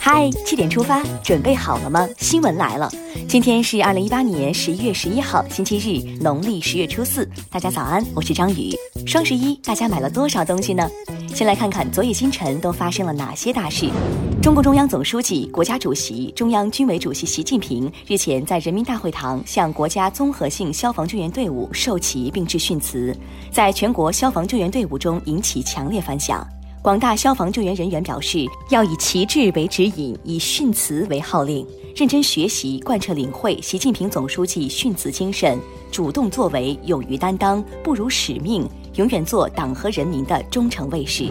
嗨，七点出发，准备好了吗？新闻来了，今天是二零一八年十一月十一号，星期日，农历十月初四。大家早安，我是张宇。双十一，大家买了多少东西呢？先来看看昨夜今晨都发生了哪些大事。中共中央总书记、国家主席、中央军委主席习近平日前在人民大会堂向国家综合性消防救援队伍授旗并致训词，在全国消防救援队伍中引起强烈反响。广大消防救援人员表示，要以旗帜为指引，以训词为号令，认真学习、贯彻领会习近平总书记训词精神，主动作为，勇于担当，不辱使命，永远做党和人民的忠诚卫士。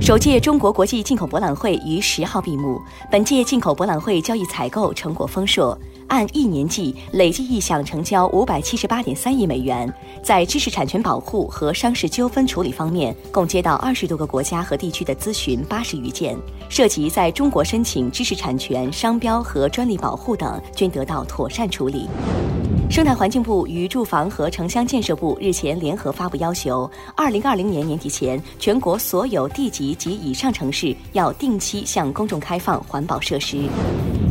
首届中国国际进口博览会于十号闭幕，本届进口博览会交易采购成果丰硕。按一年计，累计意向成交五百七十八点三亿美元。在知识产权保护和商事纠纷处理方面，共接到二十多个国家和地区的咨询八十余件，涉及在中国申请知识产权、商标和专利保护等，均得到妥善处理。生态环境部与住房和城乡建设部日前联合发布要求，二零二零年年底前，全国所有地级及以上城市要定期向公众开放环保设施。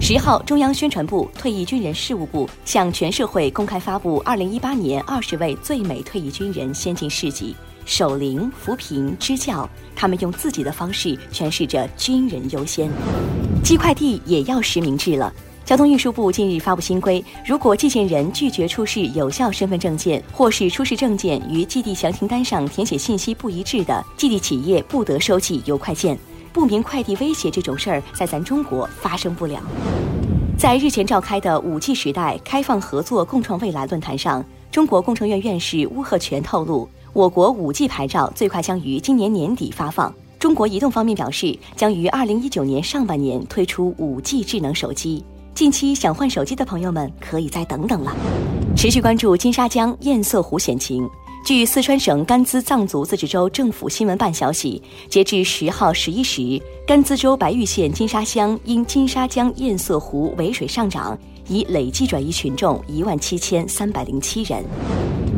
十号，中央宣传部、退役军人事务部向全社会公开发布二零一八年二十位最美退役军人先进事迹，守灵、扶贫、支教，他们用自己的方式诠释着军人优先。寄快递也要实名制了。交通运输部近日发布新规，如果寄件人拒绝出示有效身份证件，或是出示证件与寄递详情单上填写信息不一致的，寄递企业不得收寄邮快件。不明快递威胁这种事儿，在咱中国发生不了。在日前召开的五 G 时代开放合作共创未来论坛上，中国工程院院士邬贺铨透露，我国五 G 牌照最快将于今年年底发放。中国移动方面表示，将于二零一九年上半年推出五 G 智能手机。近期想换手机的朋友们，可以再等等了。持续关注金沙江堰塞湖险情。据四川省甘孜藏族自治州政府新闻办消息，截至十号十一时，甘孜州白玉县金沙乡因金沙江堰塞湖尾水上涨，已累计转移群众一万七千三百零七人。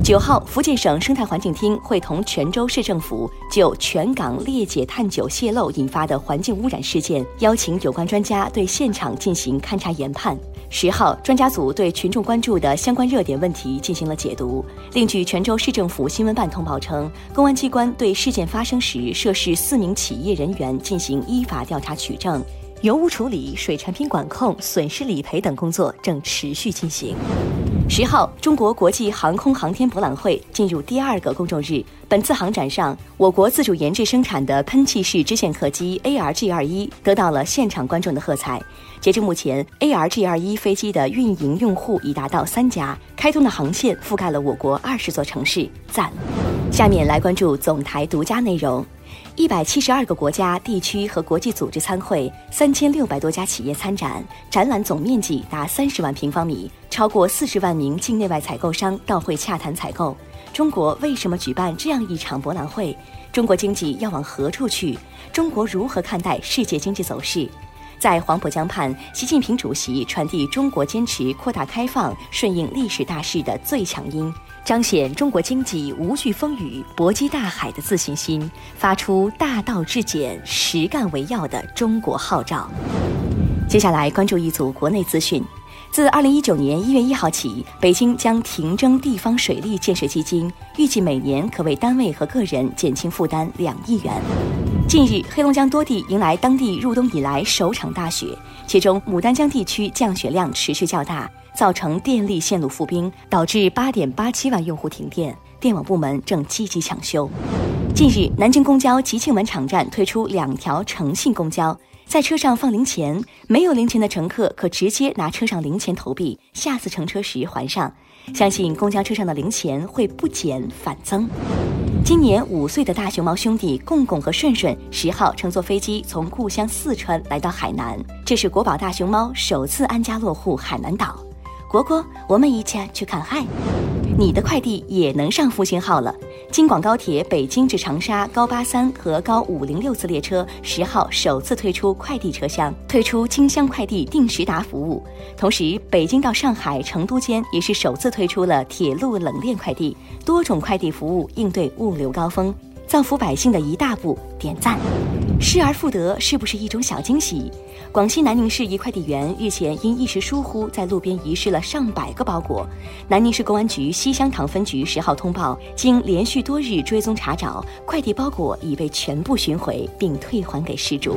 九号，福建省生态环境厅会同泉州市政府就泉港裂解碳九泄漏引发的环境污染事件，邀请有关专家对现场进行勘察研判。十号，专家组对群众关注的相关热点问题进行了解读。另据泉州市政府新闻办通报称，公安机关对事件发生时涉事四名企业人员进行依法调查取证。油污处理、水产品管控、损失理赔等工作正持续进行。十号，中国国际航空航天博览会进入第二个公众日。本次航展上，我国自主研制生产的喷气式支线客机 ARG 二一得到了现场观众的喝彩。截至目前，ARG 二一飞机的运营用户已达到三家，开通的航线覆盖了我国二十座城市，赞！下面来关注总台独家内容。一百七十二个国家、地区和国际组织参会，三千六百多家企业参展，展览总面积达三十万平方米，超过四十万名境内外采购商到会洽谈采购。中国为什么举办这样一场博览会？中国经济要往何处去？中国如何看待世界经济走势？在黄浦江畔，习近平主席传递中国坚持扩大开放、顺应历史大势的最强音。彰显中国经济无惧风雨、搏击大海的自信心，发出大道至简、实干为要的中国号召。接下来关注一组国内资讯：自二零一九年一月一号起，北京将停征地方水利建设基金，预计每年可为单位和个人减轻负担两亿元。近日，黑龙江多地迎来当地入冬以来首场大雪，其中牡丹江地区降雪量持续较大。造成电力线路覆冰，导致八点八七万用户停电，电网部门正积极抢修。近日，南京公交吉庆门场站推出两条诚信公交，在车上放零钱，没有零钱的乘客可直接拿车上零钱投币，下次乘车时还上。相信公交车上的零钱会不减反增。今年五岁的大熊猫兄弟贡贡和顺顺十号乘坐飞机从故乡四川来到海南，这是国宝大熊猫首次安家落户海南岛。国国，我们一起去看海。你的快递也能上复兴号了。京广高铁北京至长沙高八三和高五零六次列车十号首次推出快递车厢，推出京香快递定时达服务。同时，北京到上海、成都间也是首次推出了铁路冷链快递，多种快递服务应对物流高峰，造福百姓的一大步，点赞。失而复得是不是一种小惊喜？广西南宁市一快递员日前因一时疏忽，在路边遗失了上百个包裹。南宁市公安局西乡塘分局十号通报，经连续多日追踪查找，快递包裹已被全部寻回并退还给失主。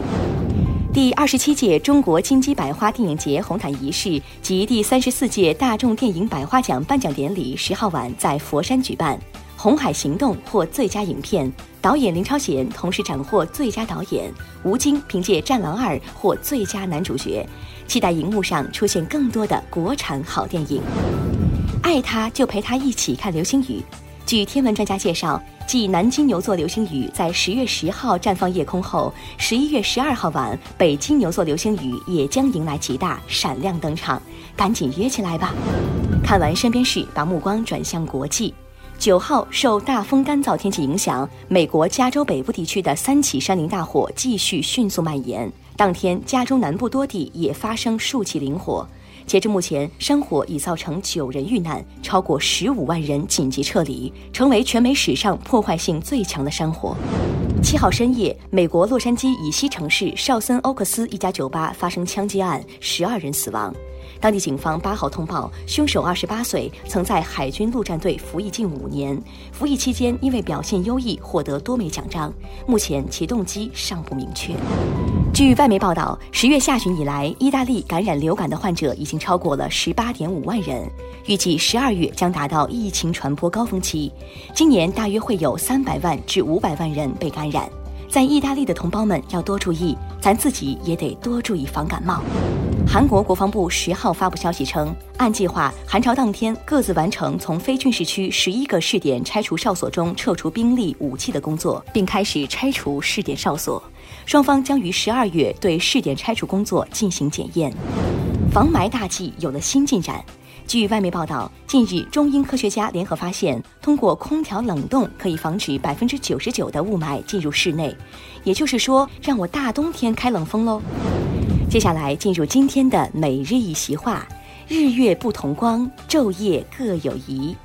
第二十七届中国金鸡百花电影节红毯仪式及第三十四届大众电影百花奖颁奖典礼十号晚在佛山举办。《红海行动》获最佳影片，导演林超贤同时斩获最佳导演，吴京凭借《战狼二》获最佳男主角。期待荧幕上出现更多的国产好电影。爱他就陪他一起看流星雨。据天文专家介绍，继南京牛座流星雨在十月十号绽放夜空后，十一月十二号晚，北京牛座流星雨也将迎来极大闪亮登场。赶紧约起来吧！看完身边事，把目光转向国际。九号受大风干燥天气影响，美国加州北部地区的三起山林大火继续迅速蔓延。当天，加州南部多地也发生数起林火。截至目前，山火已造成九人遇难，超过十五万人紧急撤离，成为全美史上破坏性最强的山火。七号深夜，美国洛杉矶以西城市绍森欧克斯一家酒吧发生枪击案，十二人死亡。当地警方八号通报，凶手二十八岁，曾在海军陆战队服役近五年，服役期间因为表现优异获得多枚奖章。目前其动机尚不明确。据外媒报道，十月下旬以来，意大利感染流感的患者已经超过了十八点五万人，预计十二月将达到疫情传播高峰期，今年大约会有三百万至五百万人被感染。在意大利的同胞们要多注意，咱自己也得多注意防感冒。韩国国防部十号发布消息称，按计划，韩朝当天各自完成从非军事区十一个试点拆除哨所中撤除兵力、武器的工作，并开始拆除试点哨所。双方将于十二月对试点拆除工作进行检验。防霾大计有了新进展。据外媒报道，近日中英科学家联合发现，通过空调冷冻可以防止百分之九十九的雾霾进入室内，也就是说，让我大冬天开冷风喽。接下来进入今天的每日一席话：日月不同光，昼夜各有宜。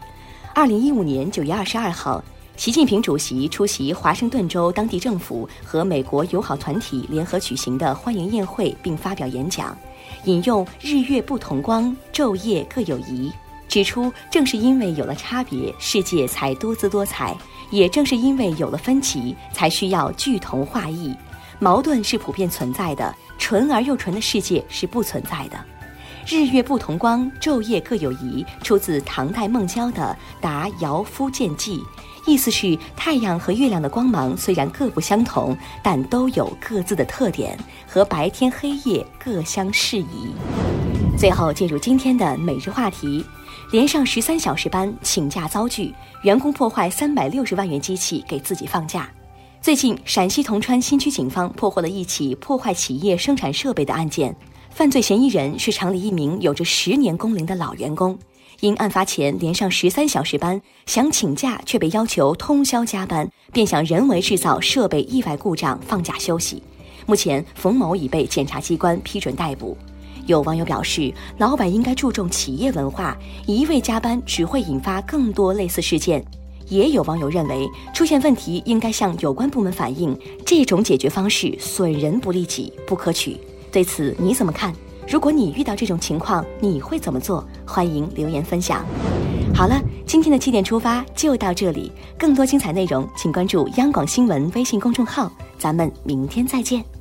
二零一五年九月二十二号，习近平主席出席华盛顿州当地政府和美国友好团体联合举行的欢迎宴会，并发表演讲。引用“日月不同光，昼夜各有宜”，指出正是因为有了差别，世界才多姿多彩；也正是因为有了分歧，才需要聚同化异。矛盾是普遍存在的，纯而又纯的世界是不存在的。“日月不同光，昼夜各有宜”出自唐代孟郊的《答尧夫见记》。意思是，太阳和月亮的光芒虽然各不相同，但都有各自的特点，和白天黑夜各相适宜。最后进入今天的每日话题：连上十三小时班，请假遭拒，员工破坏三百六十万元机器给自己放假。最近，陕西铜川新区警方破获了一起破坏企业生产设备的案件，犯罪嫌疑人是厂里一名有着十年工龄的老员工。因案发前连上十三小时班，想请假却被要求通宵加班，便想人为制造设备意外故障放假休息。目前，冯某已被检察机关批准逮捕。有网友表示，老板应该注重企业文化，一味加班只会引发更多类似事件。也有网友认为，出现问题应该向有关部门反映，这种解决方式损人不利己，不可取。对此你怎么看？如果你遇到这种情况，你会怎么做？欢迎留言分享。好了，今天的七点出发就到这里，更多精彩内容请关注央广新闻微信公众号，咱们明天再见。